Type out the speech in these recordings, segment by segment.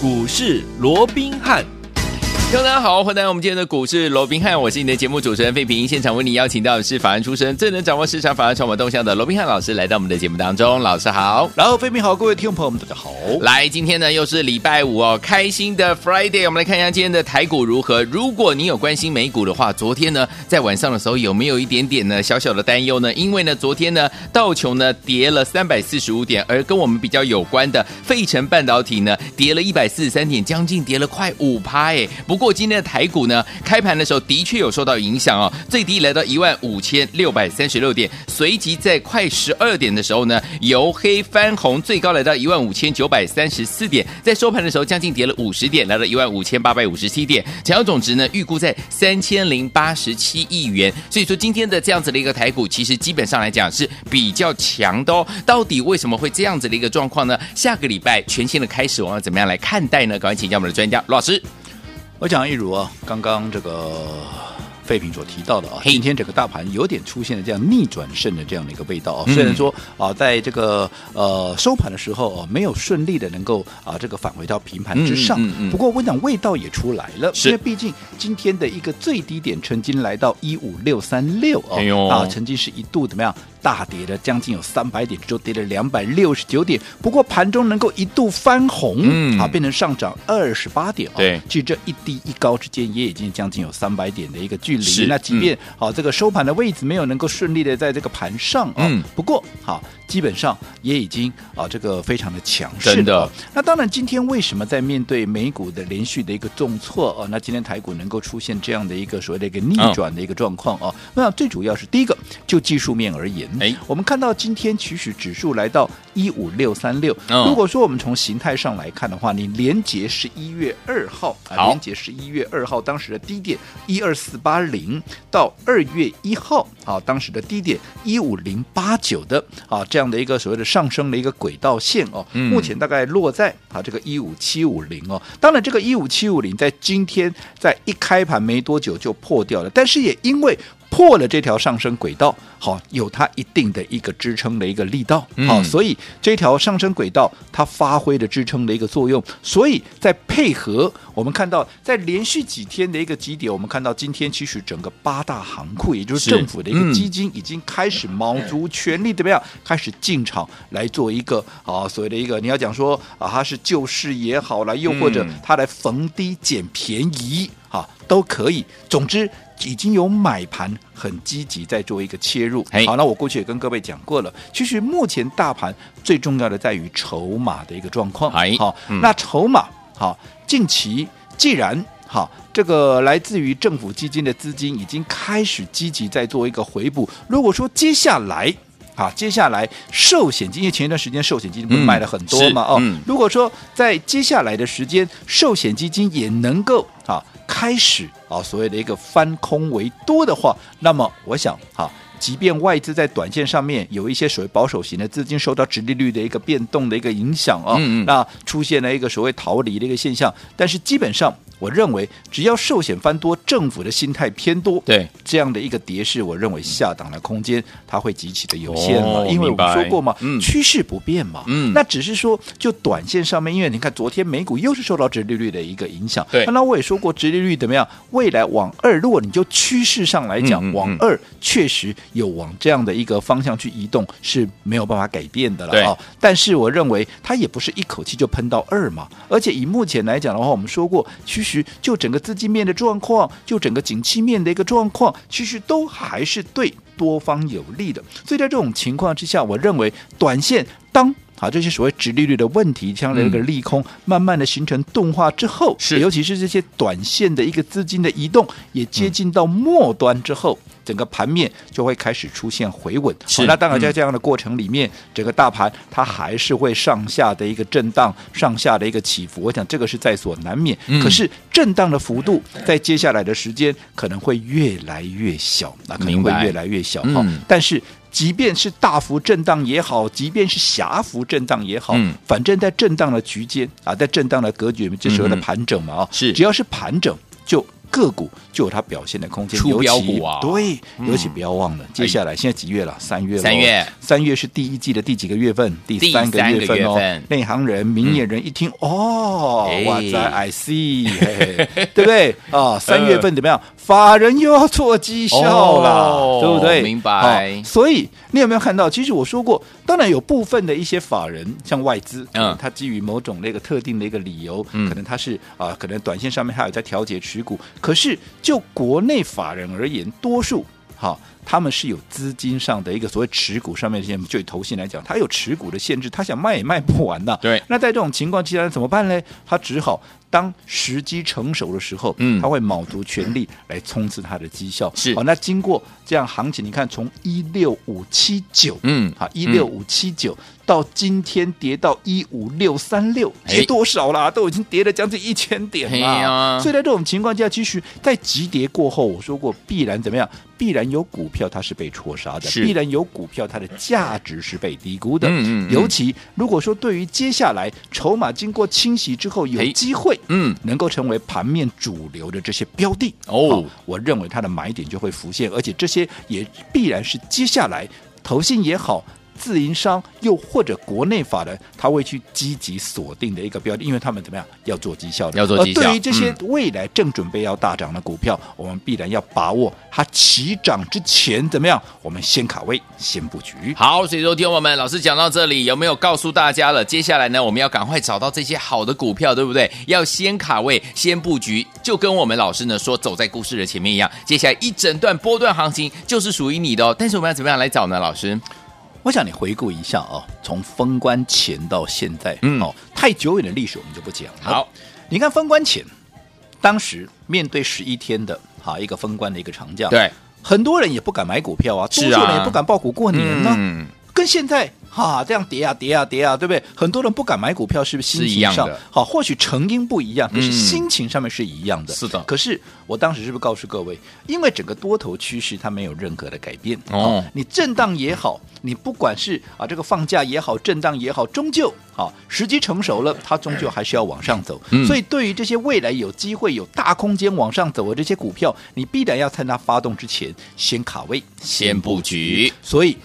股市罗宾汉。大家好，欢迎来到我们今天的股市罗宾汉，我是你的节目主持人费平。现场为你邀请到的是法案出身、最能掌握市场法案筹码动向的罗宾汉老师，来到我们的节目当中。老师好，然后费平好，各位听众朋友们大家好。来，今天呢又是礼拜五哦，开心的 Friday。我们来看一下今天的台股如何。如果你有关心美股的话，昨天呢在晚上的时候有没有一点点呢小小的担忧呢？因为呢昨天呢道琼呢跌了三百四十五点，而跟我们比较有关的费城半导体呢跌了一百四十三点，将近跌了快五趴哎。不过今天的台股。呢开盘的时候的确有受到影响哦，最低来到一万五千六百三十六点，随即在快十二点的时候呢，由黑翻红，最高来到一万五千九百三十四点，在收盘的时候将近跌了五十点，来到一万五千八百五十七点，成交总值呢预估在三千零八十七亿元，所以说今天的这样子的一个台股，其实基本上来讲是比较强的哦。到底为什么会这样子的一个状况呢？下个礼拜全新的开始，我们要怎么样来看待呢？赶快请教我们的专家罗老师。我讲一如啊，刚刚这个废品所提到的啊，今天整个大盘有点出现了这样逆转胜的这样的一个味道啊。虽然说啊，在这个呃收盘的时候啊，没有顺利的能够啊这个返回到平盘之上，不过我讲味道也出来了，因为毕竟今天的一个最低点曾经来到一五六三六啊，啊，曾经是一度怎么样？大跌了将近有三百点，就跌了两百六十九点。不过盘中能够一度翻红，啊，变成上涨二十八点。对，其实这一低一高之间也已经将近有三百点的一个距离。那即便好、这个收盘的位置没有能够顺利的在这个盘上，嗯，不过好、啊，基本上也已经啊这个非常的强势。真的。那当然，今天为什么在面对美股的连续的一个重挫啊？那今天台股能够出现这样的一个所谓的一个逆转的一个状况啊？那最主要是第一个，就技术面而言。哎，我们看到今天其实指数来到一五六三六。如果说我们从形态上来看的话，你连结十一月二号啊，连结十一月二号当时的低点一二四八零到二月一号啊，当时的低点一五零八九的啊这样的一个所谓的上升的一个轨道线哦，目前大概落在啊这个一五七五零哦。当然，这个一五七五零在今天在一开盘没多久就破掉了，但是也因为。破了这条上升轨道，好，有它一定的一个支撑的一个力道，好，所以这条上升轨道它发挥的支撑的一个作用，所以在配合我们看到，在连续几天的一个基点，我们看到今天其实整个八大行库，也就是政府的一个基金，已经开始卯足全力怎么样，开始进场来做一个啊所谓的一个，你要讲说啊它是救市也好了，又或者它来逢低捡便宜，啊，都可以，总之。已经有买盘很积极在做一个切入，好，那我过去也跟各位讲过了。其实目前大盘最重要的在于筹码的一个状况，好，那筹码好，近期既然好，这个来自于政府基金的资金已经开始积极在做一个回补。如果说接下来好，接下来寿险基金前一段时间寿险基金不是卖了很多嘛？哦，如果说在接下来的时间寿险基金也能够啊。开始啊，所谓的一个翻空为多的话，那么我想哈，即便外资在短线上面有一些所谓保守型的资金受到直利率的一个变动的一个影响啊，嗯嗯。那出现了一个所谓逃离的一个现象，但是基本上。我认为，只要寿险翻多，政府的心态偏多，对。这样的一个跌势，我认为下档的空间它会极其的有限了，哦、因为我们说过嘛，嗯、趋势不变嘛，嗯，那只是说就短线上面，因为你看昨天美股又是受到直利率的一个影响，对，那我也说过直利率怎么样，未来往二，如果你就趋势上来讲，嗯嗯嗯。往二确实有往这样的一个方向去移动是没有办法改变的了啊，对但是我认为它也不是一口气就喷到二嘛，而且以目前来讲的话，我们说过。其实就整个资金面的状况，就整个景气面的一个状况，其实都还是对多方有利的。所以在这种情况之下，我认为短线当啊这些所谓直利率的问题，这样的一个利空慢慢的形成钝化之后，是尤其是这些短线的一个资金的移动也接近到末端之后。整个盘面就会开始出现回稳，好、哦。那当然在这样的过程里面，嗯、整个大盘它还是会上下的一个震荡，上下的一个起伏。我想这个是在所难免。嗯、可是震荡的幅度在接下来的时间可能会越来越小，那可能会越来越小。哈、嗯，但是即便是大幅震荡也好，即便是狭幅震荡也好，嗯、反正在震荡的区间啊，在震荡的格局，这时候的盘整嘛啊，是。只要是盘整。就个股就有它表现的空间。出标股啊，对，尤其不要忘了，接下来现在几月了？三月。三月，三月是第一季的第几个月份？第三个月份哦。内行人、明眼人一听，哦，哇塞，I see，对不对？啊，三月份怎么样？法人又要做绩效了，对不对？明白。所以你有没有看到？其实我说过，当然有部分的一些法人，像外资，嗯，他基于某种那个特定的一个理由，可能他是啊，可能短线上面还有在调节持股。可是就国内法人而言，多数好。他们是有资金上的一个所谓持股上面的限，就以投信来讲，他有持股的限制，他想卖也卖不完的。对，那在这种情况之下怎么办呢？他只好当时机成熟的时候，嗯，他会卯足全力来冲刺他的绩效。是，好，那经过这样行情，你看从一六五七九，嗯，好，一六五七九到今天跌到一五六三六，跌多少啦？都已经跌了将近一千点了。啊、所以在这种情况下，其实，在急跌过后，我说过必然怎么样？必然有股票它是被戳杀的，必然有股票它的价值是被低估的。嗯嗯嗯、尤其如果说对于接下来筹码经过清洗之后有机会，嗯，能够成为盘面主流的这些标的哦，我认为它的买点就会浮现，而且这些也必然是接下来投信也好。自营商又或者国内法人，他会去积极锁定的一个标的，因为他们怎么样要做绩效的，要做绩效。而对于这些未来正准备要大涨的股票，嗯、我们必然要把握它起涨之前怎么样，我们先卡位，先布局。好，所以说听众朋友们，老师讲到这里，有没有告诉大家了？接下来呢，我们要赶快找到这些好的股票，对不对？要先卡位，先布局，就跟我们老师呢说，走在故事的前面一样。接下来一整段波段行情就是属于你的哦。但是我们要怎么样来找呢？老师？我想你回顾一下哦，从封关前到现在，嗯，哦，太久远的历史我们就不讲了。好，你看封关前，当时面对十一天的哈一个封关的一个长假，对，很多人也不敢买股票啊，多数人也不敢报股过年呢，嗯，跟现在。哈，这样跌啊跌啊跌啊，对不对？很多人不敢买股票，是不是心情上好？或许成因不一样，可是心情上面是一样的。是的。可是我当时是不是告诉各位，因为整个多头趋势它没有任何的改变哦。你震荡也好，你不管是啊这个放假也好，震荡也好，终究啊时机成熟了，它终究还是要往上走。所以对于这些未来有机会有大空间往上走的这些股票，你必然要在它发动之前先卡位，先布局。所以。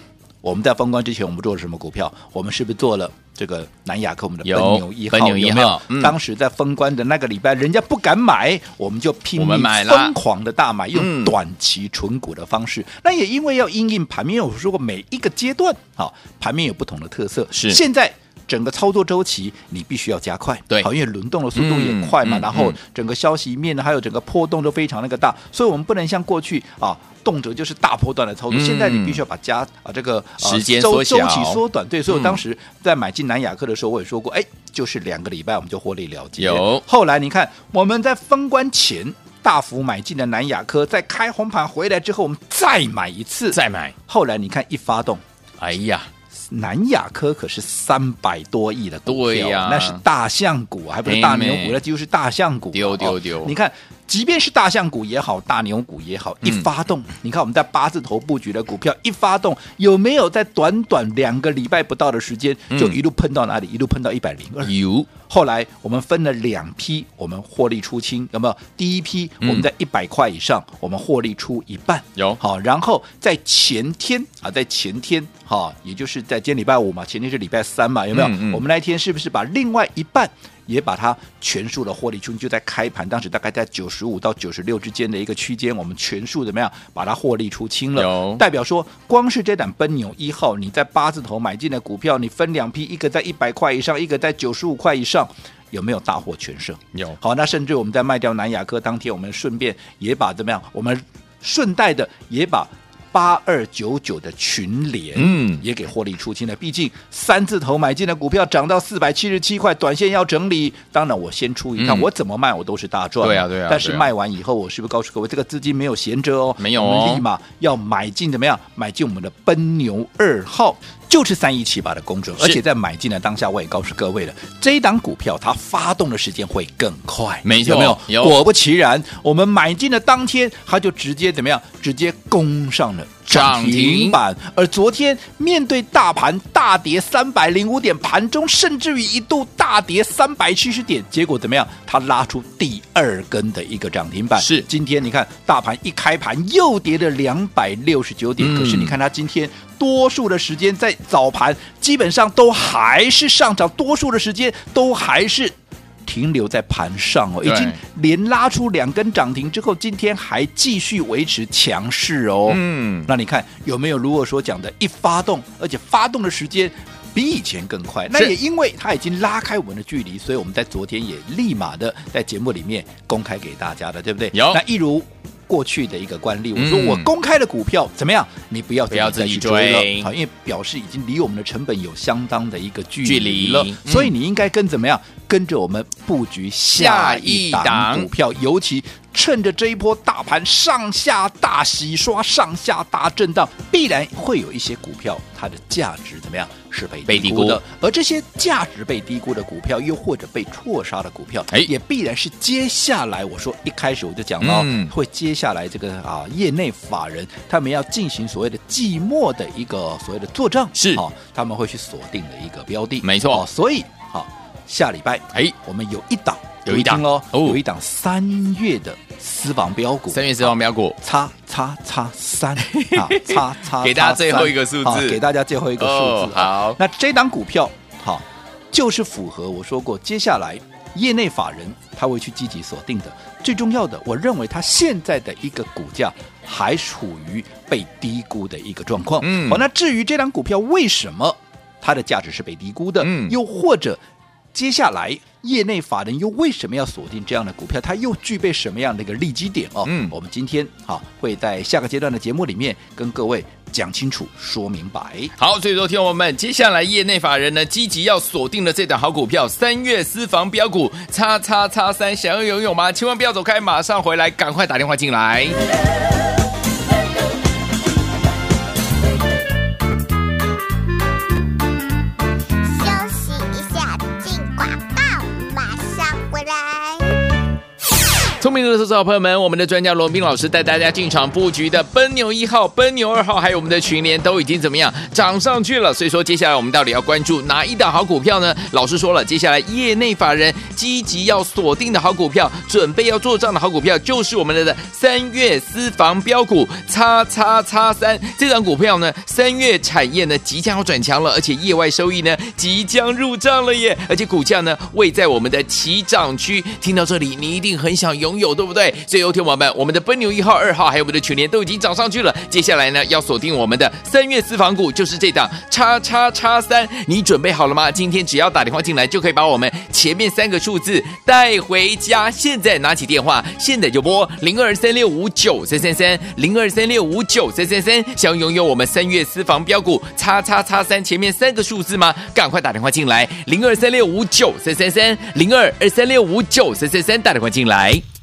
我们在封关之前，我们做了什么股票？我们是不是做了这个南亚科？我们的奔牛一号有，有没有？嗯、当时在封关的那个礼拜，人家不敢买，我们就拼命疯狂的大买，用短期存股的方式。嗯、那也因为要因应盘面，我说过每一个阶段好，盘面有不同的特色。是现在。整个操作周期你必须要加快，对，好，因为轮动的速度也快嘛，嗯、然后整个消息面呢，还有整个波动都非常那个大，所以我们不能像过去啊，动辄就是大波段的操作。嗯、现在你必须要把加啊这个、啊、时间周，周期缩短。对，所以我当时在买进南亚科的时候，我也说过，哎，就是两个礼拜我们就获利了结。有，后来你看我们在封关前大幅买进的南亚科，在开红盘回来之后，我们再买一次，再买。后来你看一发动，哎呀。南亚科可是三百多亿的股票，呀那是大象股，还不是大牛股，那几乎是大象股。丢丢丢！你看，即便是大象股也好，大牛股也好，一发动，嗯、你看我们在八字头布局的股票一发动，有没有在短短两个礼拜不到的时间，就一路喷到哪里？一路喷到一百零二。有。后来我们分了两批，我们获利出清，有没有？第一批我们在一百块以上，我们获利出一半，有。好，然后在前天啊，在前天哈，也就是在今天礼拜五嘛，前天是礼拜三嘛，有没有？我们那天是不是把另外一半？也把它全数的获利出，就在开盘当时大概在九十五到九十六之间的一个区间，我们全数怎么样把它获利出清了？有代表说，光是这档奔牛一号，你在八字头买进的股票，你分两批，一个在一百块以上，一个在九十五块以上，有没有大获全胜？有。好，那甚至我们在卖掉南亚科当天，我们顺便也把怎么样？我们顺带的也把。八二九九的群联，嗯，也给获利出清了。毕竟三字头买进的股票涨到四百七十七块，短线要整理。当然，我先出一趟，嗯、我怎么卖我都是大赚。对啊，对啊。但是卖完以后，我是不是告诉各位，这个资金没有闲着哦？没有哦。我们立马要买进怎么样？买进我们的奔牛二号。就是三一七八的公准，而且在买进的当下，我也告诉各位了，这一档股票它发动的时间会更快，没错，有没有？有。果不其然，我们买进的当天，它就直接怎么样？直接攻上了涨停板。而昨天面对大盘大跌三百零五点，盘中甚至于一度大跌三百七十点，结果怎么样？它拉出第二根的一个涨停板。是，今天你看大盘一开盘又跌了两百六十九点，嗯、可是你看它今天多数的时间在早盘基本上都还是上涨，多数的时间都还是。停留在盘上哦，已经连拉出两根涨停之后，今天还继续维持强势哦。嗯，那你看有没有如果说讲的一发动，而且发动的时间比以前更快？那也因为它已经拉开我们的距离，所以我们在昨天也立马的在节目里面公开给大家的，对不对？有。那一如。过去的一个惯例，我说我公开的股票怎么样？你不要不要再去追了，好，因为表示已经离我们的成本有相当的一个距离了，离所以你应该跟怎么样？跟着我们布局下一档股票，尤其。趁着这一波大盘上下大洗刷、上下大震荡，必然会有一些股票，它的价值怎么样？是被低估的。而这些价值被低估的股票，又或者被错杀的股票，哎，也必然是接下来我说一开始我就讲到，嗯、会接下来这个啊，业内法人他们要进行所谓的季末的一个所谓的做账，是啊，他们会去锁定的一个标的，没错。所以好，下礼拜哎，我们有一档。有一档哦，有一档三月的私房标股，三月私房标股，叉叉叉三啊，叉叉，给大家最后一个数字，给大家最后一个数字。好，那这档股票好，就是符合我说过，接下来业内法人他会去积极锁定的。最重要的，我认为它现在的一个股价还处于被低估的一个状况。嗯，好，那至于这档股票为什么它的价值是被低估的？嗯，又或者接下来。业内法人又为什么要锁定这样的股票？它又具备什么样的一个利基点哦？嗯，我们今天好会在下个阶段的节目里面跟各位讲清楚、说明白。好，所以说听我们接下来业内法人呢积极要锁定的这档好股票，三月私房标股叉叉叉三，想要拥有吗？千万不要走开，马上回来，赶快打电话进来。明的投资好朋友们，我们的专家罗宾老师带大家进场布局的奔牛一号、奔牛二号，还有我们的群联都已经怎么样涨上去了？所以说，接下来我们到底要关注哪一档好股票呢？老师说了，接下来业内法人积极要锁定的好股票，准备要做账的好股票，就是我们的三月私房标股叉叉叉三这档股票呢，三月产业呢即将要转强了，而且业外收益呢即将入账了耶，而且股价呢位在我们的起涨区。听到这里，你一定很想拥。有有对不对？所以有听友们，我们的奔牛一号、二号，还有我们的群联都已经涨上去了。接下来呢，要锁定我们的三月私房股，就是这档叉叉叉三。你准备好了吗？今天只要打电话进来，就可以把我们前面三个数字带回家。现在拿起电话，现在就拨零二三六五九三三三零二三六五九三三三。想拥有我们三月私房标股叉叉叉三前面三个数字吗？赶快打电话进来，零二三六五九三三三零二二三六五九三三三，打电话进来。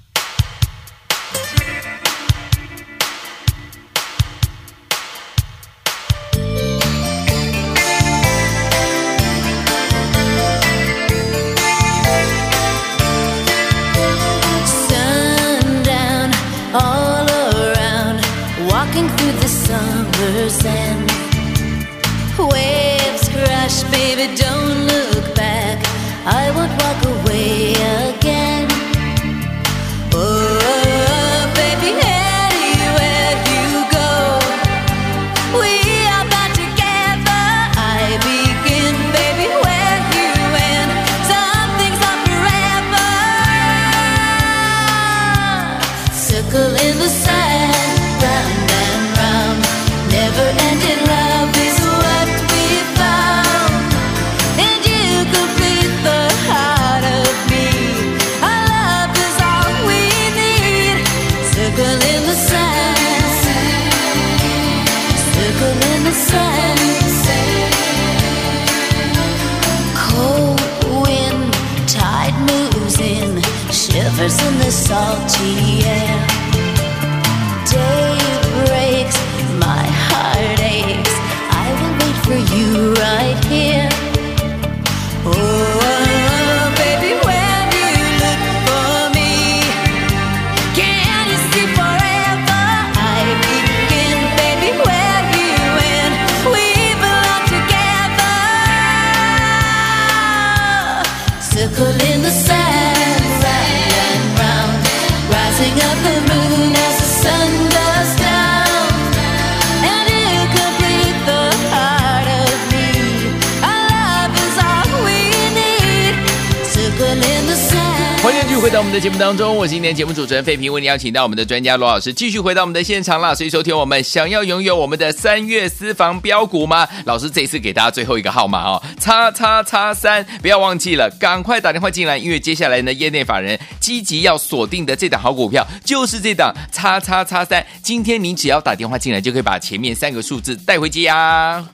节目当中，我是今天节目主持人费平，为你邀请到我们的专家罗老师，继续回到我们的现场啦。所以收听我们想要拥有我们的三月私房标股吗？老师这次给大家最后一个号码哦，叉叉叉三，不要忘记了，赶快打电话进来，因为接下来呢，业内法人积极要锁定的这档好股票就是这档叉叉叉三。今天您只要打电话进来，就可以把前面三个数字带回家。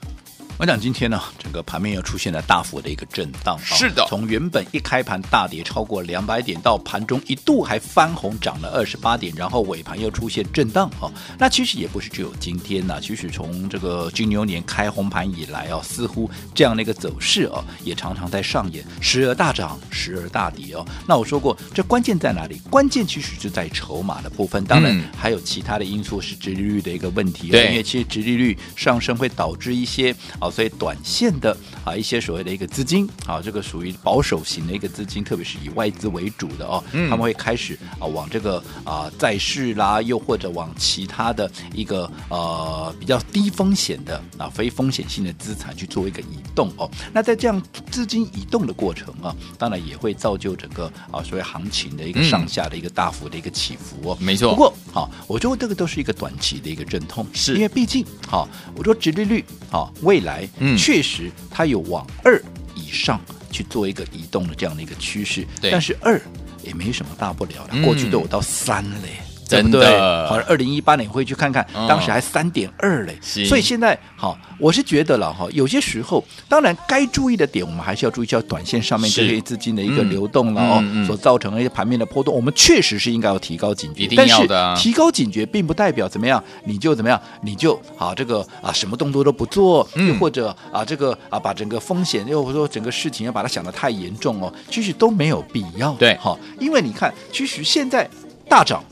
我想今天呢，整个盘面又出现了大幅的一个震荡。是的，从原本一开盘大跌超过两百点，到盘中一度还翻红涨了二十八点，然后尾盘又出现震荡。哦，那其实也不是只有今天呐，其实从这个金牛年开红盘以来哦，似乎这样的一个走势哦，也常常在上演，时而大涨，时而大跌哦。那我说过，这关键在哪里？关键其实就在筹码的部分，当然还有其他的因素是殖利率的一个问题。对，因为其实殖利率上升会导致一些所以短线的啊一些所谓的一个资金啊，这个属于保守型的一个资金，特别是以外资为主的哦，嗯、他们会开始啊往这个啊债市啦，又或者往其他的一个呃比较低风险的啊非风险性的资产去做一个移动哦。那在这样资金移动的过程啊，当然也会造就整个啊所谓行情的一个上下的一个大幅的一个起伏哦。没错。不过好，我觉得这个都是一个短期的一个阵痛，是因为毕竟好，我说直利率好未来嗯。确实，它有往二以上去做一个移动的这样的一个趋势，对但是二也没什么大不了的，嗯、过去都有到三嘞。真的，好像二零一八年会去看看，当时还三点二嘞，所以现在好，我是觉得了哈，有些时候当然该注意的点，我们还是要注意一下短线上面这些资金的一个流动了哦，所造成的一些盘面的波动，我们确实是应该要提高警觉，一定要的。提高警觉并不代表怎么样，你就怎么样，你就好这个啊，什么动作都不做，又或者啊这个啊把整个风险，又或者说整个事情要把它想得太严重哦，其实都没有必要。对，好，因为你看，其实现在大涨。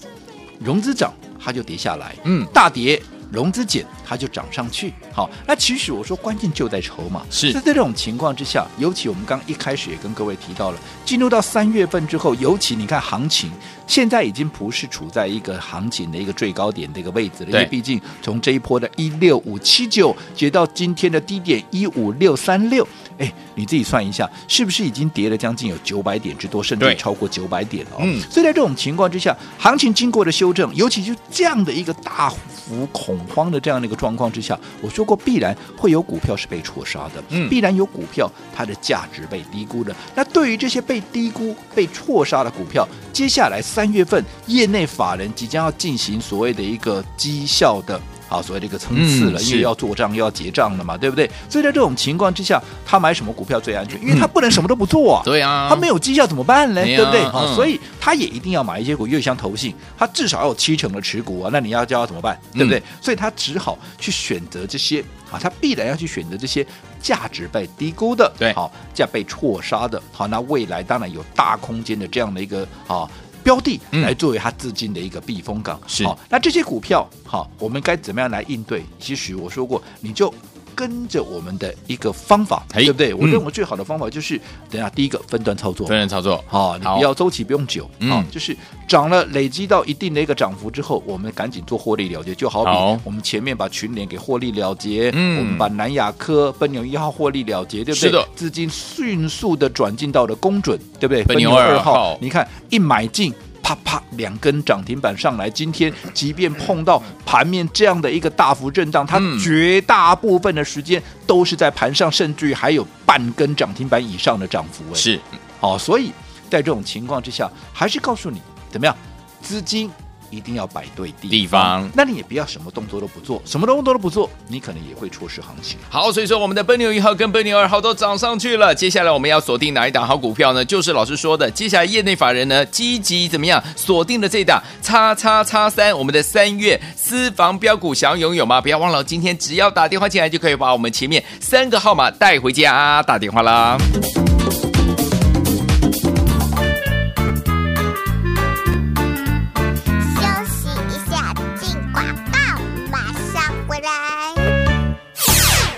融资涨，它就跌下来；嗯，大跌，融资减，它就涨上去。好，那其实我说关键就在筹码。是在这种情况之下，尤其我们刚一开始也跟各位提到了，进入到三月份之后，尤其你看行情，现在已经不是处在一个行情的一个最高点的一个位置了。因为毕竟从这一波的一六五七九，跌到今天的低点一五六三六。哎，你自己算一下，是不是已经跌了将近有九百点之多，甚至超过九百点了？嗯，所以在这种情况之下，行情经过了修正，尤其就这样的一个大幅恐慌的这样的一个状况之下，我说过必然会有股票是被错杀的，嗯，必然有股票它的价值被低估的。那对于这些被低估、被错杀的股票，接下来三月份业内法人即将要进行所谓的一个绩效的。好，所谓的一个层次了，嗯、因为要做账又要结账了嘛，对不对？所以在这种情况之下，他买什么股票最安全？因为他不能什么都不做啊。对啊、嗯，他没有绩效怎么办呢？对，不对？好、嗯，所以他也一定要买一些股，又像投信，他至少要有七成的持股啊。那你要叫他怎么办？对不对？嗯、所以他只好去选择这些啊，他必然要去选择这些价值被低估的，对，好价被错杀的，好，那未来当然有大空间的这样的一个啊。标的来作为它资金的一个避风港，是好。那这些股票，好，我们该怎么样来应对？其实我说过，你就。跟着我们的一个方法，对不对？我认为最好的方法就是，等下第一个分段操作，分段操作，好，你不要周期不用久，好，就是涨了累积到一定的一个涨幅之后，我们赶紧做获利了结，就好比我们前面把群联给获利了结，嗯。我们把南亚科奔牛一号获利了结，对不对？是的，资金迅速的转进到了公准，对不对？奔牛二号，你看一买进。啪啪，两根涨停板上来。今天即便碰到盘面这样的一个大幅震荡，它绝大部分的时间都是在盘上，甚至于还有半根涨停板以上的涨幅。是，哦，所以在这种情况之下，还是告诉你怎么样，资金。一定要摆对地方，地方，那你也不要什么动作都不做，什么动作都不做，你可能也会错失行情。好，所以说我们的奔牛一号跟奔牛二号都涨上去了，接下来我们要锁定哪一档好股票呢？就是老师说的，接下来业内法人呢积极怎么样锁定的这档叉叉叉三，我们的三月私房标股，想要拥有吗？不要忘了，今天只要打电话进来就可以把我们前面三个号码带回家，打电话啦。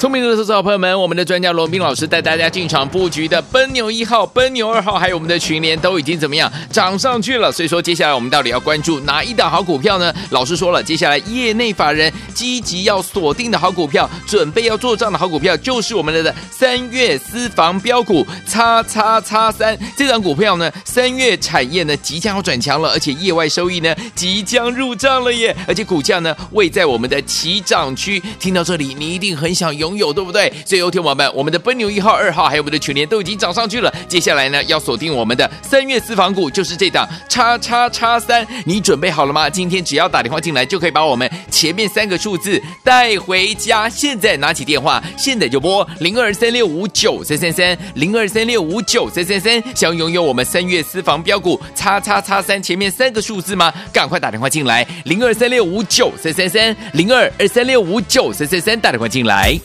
聪明的投资者朋友们，我们的专家罗宾老师带大家进场布局的奔牛一号、奔牛二号，还有我们的群联都已经怎么样涨上去了？所以说，接下来我们到底要关注哪一档好股票呢？老师说了，接下来业内法人积极要锁定的好股票，准备要做账的好股票，就是我们的三月私房标股叉叉叉三这档股票呢，三月产业呢即将要转强了，而且业外收益呢即将入账了耶，而且股价呢位在我们的起涨区。听到这里，你一定很想拥有，对不对？所以，有听友们，我们的奔牛一号、二号，还有我们的群联都已经涨上去了。接下来呢，要锁定我们的三月私房股，就是这档叉叉叉三。你准备好了吗？今天只要打电话进来，就可以把我们前面三个数字带回家。现在拿起电话，现在就拨零二三六五九三三三零二三六五九三三三。想拥有我们三月私房标股叉叉叉三前面三个数字吗？赶快打电话进来，零二三六五九三三三零二二三六五九三三三，打电话进来。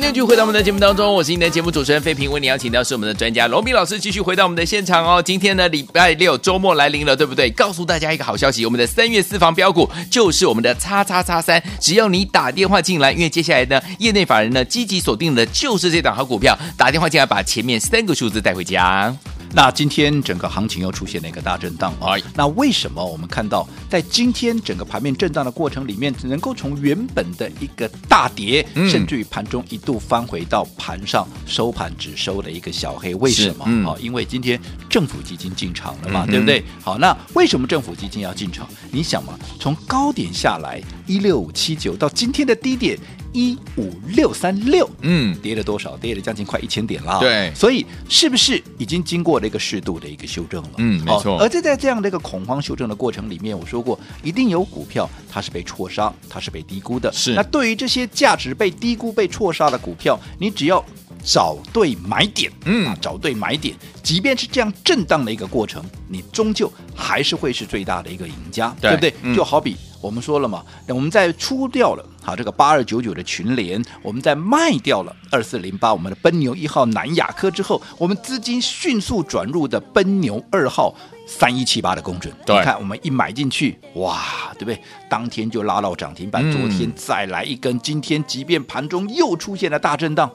继续回到我们的节目当中，我是你的节目主持人费平，为你邀请到是我们的专家龙斌老师，继续回到我们的现场哦。今天呢，礼拜六周末来临了，对不对？告诉大家一个好消息，我们的三月私房标股就是我们的叉叉叉三，只要你打电话进来，因为接下来呢，业内法人呢积极锁定的就是这档好股票，打电话进来把前面三个数字带回家。那今天整个行情又出现了一个大震荡啊！那为什么我们看到在今天整个盘面震荡的过程里面，能够从原本的一个大跌，嗯、甚至于盘中一度翻回到盘上收盘只收了一个小黑？为什么？啊、嗯，因为今天政府基金进场了嘛，嗯、对不对？好，那为什么政府基金要进场？你想嘛，从高点下来一六五七九到今天的低点。一五六三六，嗯，跌了多少？跌了将近快一千点了。对，所以是不是已经经过了一个适度的一个修正了？嗯，没错。而在在这样的一个恐慌修正的过程里面，我说过，一定有股票它是被错杀，它是被低估的。是。那对于这些价值被低估、被错杀的股票，你只要找对买点，嗯，找对买点，即便是这样震荡的一个过程，你终究还是会是最大的一个赢家，对，对不对？嗯、就好比。我们说了嘛，我们在出掉了好这个八二九九的群联，我们在卖掉了二四零八我们的奔牛一号南亚科之后，我们资金迅速转入的奔牛二号三一七八的公准。你看我们一买进去，哇，对不对？当天就拉到涨停板，昨天再来一根，今天即便盘中又出现了大震荡。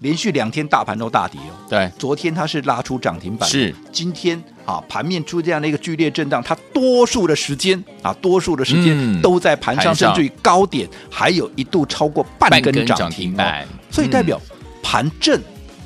连续两天大盘都大跌哦，对，昨天它是拉出涨停板，是。今天啊盘面出这样的一个剧烈震荡，它多数的时间啊多数的时间都在盘上，甚至于高点还有一度超过半根涨停板，所以代表盘震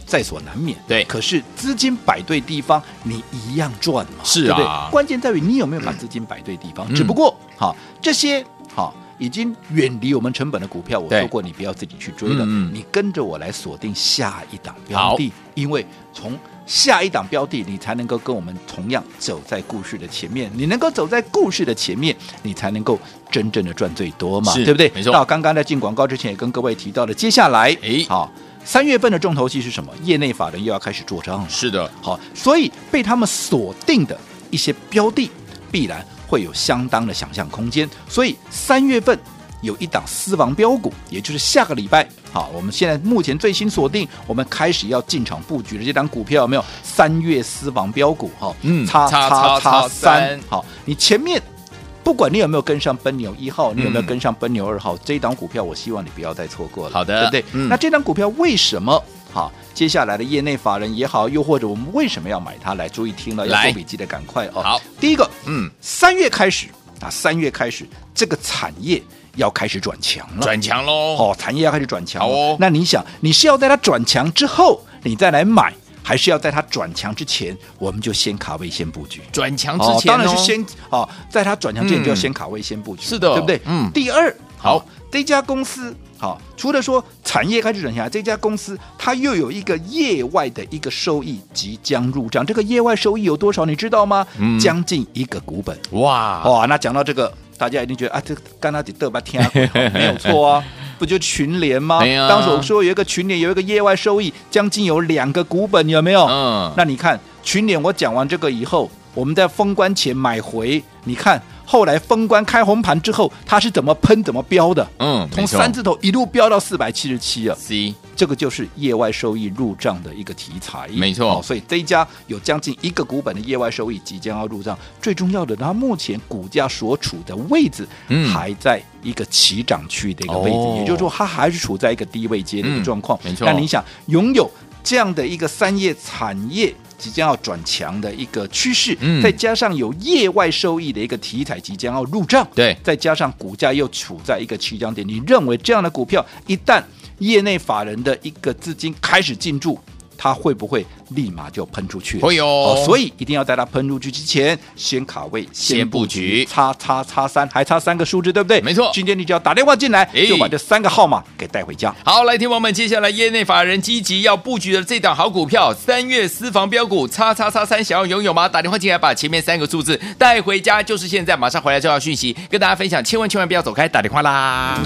在所难免。对，可是资金摆对地方，你一样赚嘛，是啊，对不对？关键在于你有没有把资金摆对地方。只不过好这些好已经远离我们成本的股票，我说过你不要自己去追了，嗯、你跟着我来锁定下一档标的，因为从下一档标的，你才能够跟我们同样走在故事的前面。你能够走在故事的前面，你才能够真正的赚最多嘛，对不对？没错。到刚刚在进广告之前，也跟各位提到了，接下来，哎，好，三月份的重头戏是什么？业内法人又要开始做账了。是的，好，所以被他们锁定的一些标的，必然会有相当的想象空间。所以三月份。有一档私房标股，也就是下个礼拜，好，我们现在目前最新锁定，我们开始要进场布局的这档股票有没有？三月私房标股，哈，嗯，叉叉叉三，好，你前面不管你有没有跟上奔牛一号，你有没有跟上奔牛二号，嗯、这一档股票，我希望你不要再错过了，好的，对不对？嗯、那这档股票为什么？好，接下来的业内法人也好，又或者我们为什么要买它？来，注意听了，要做笔记的赶快哦。好，第一个，嗯，三月开始啊，三月开始这个产业。要开始转强了，转强喽！哦，产业要开始转强。哦，那你想，你是要在它转强之后，你再来买，还是要在它转强之前，我们就先卡位先布局？转强之前，哦，当然是先哦，在它转强之前就要先卡位先布局。是的，对不对？嗯。第二，好，这家公司好，除了说产业开始转强，这家公司它又有一个业外的一个收益即将入账。这个业外收益有多少？你知道吗？嗯，将近一个股本。哇哇，那讲到这个。大家一定觉得啊，这刚刚几得把天没有错啊，不就群联吗？啊、当时我说有一个群联有一个业外收益，将近有两个股本，有没有？嗯，那你看群联，我讲完这个以后，我们在封关前买回，你看。后来封关开红盘之后，它是怎么喷怎么飙的？嗯，从三字头一路飙到四百七十七啊！C，这个就是业外收益入账的一个题材，没错。所以这一家有将近一个股本的业外收益即将要入账。最重要的，它目前股价所处的位置，嗯，还在一个起涨区的一个位置，也就是说，它还是处在一个低位阶的一个状况。没错。那你想拥有这样的一个三业产业？即将要转强的一个趋势，嗯，再加上有业外收益的一个题材即将要入账，对，再加上股价又处在一个起涨点，你认为这样的股票一旦业内法人的一个资金开始进驻，它会不会立马就喷出去？会有、哦，所以一定要在它喷出去之前先卡位、先布局。叉叉叉三还差三个数字，对不对？没错。今天你只要打电话进来，诶就把这三个号码给带回家。好，来听我们接下来业内法人积极要布局的这档好股票，三月私房标股叉叉叉三，想要拥有吗？打电话进来，把前面三个数字带回家，就是现在，马上回来重要讯息跟大家分享，千万千万不要走开，打电话啦。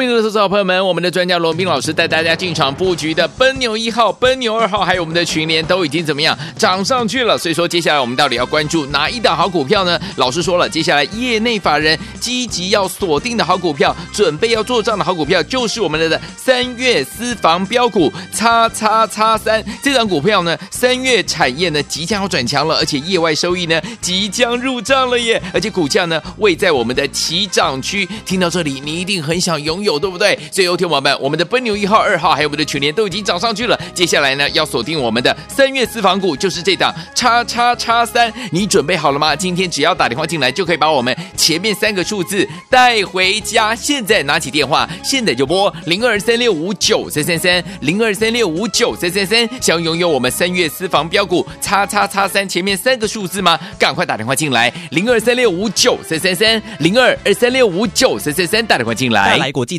明的投资者朋友们，我们的专家罗宾老师带大家进场布局的奔牛一号、奔牛二号，还有我们的群联都已经怎么样涨上去了？所以说，接下来我们到底要关注哪一档好股票呢？老师说了，接下来业内法人积极要锁定的好股票，准备要做账的好股票，就是我们的三月私房标股叉叉叉三这档股票呢。三月产业呢即将要转强了，而且业外收益呢即将入账了耶！而且股价呢位在我们的起涨区。听到这里，你一定很想拥。有有对不对？所以，有听友们，我们的奔牛一号、二号，还有我们的全年都已经涨上去了。接下来呢，要锁定我们的三月私房股，就是这档叉叉叉三。你准备好了吗？今天只要打电话进来，就可以把我们前面三个数字带回家。现在拿起电话，现在就拨零二三六五九三三三零二三六五九三三三。想拥有我们三月私房标股叉叉叉三前面三个数字吗？赶快打电话进来，零二三六五九三三三零二二三六五九三三三，打电话进来。来国际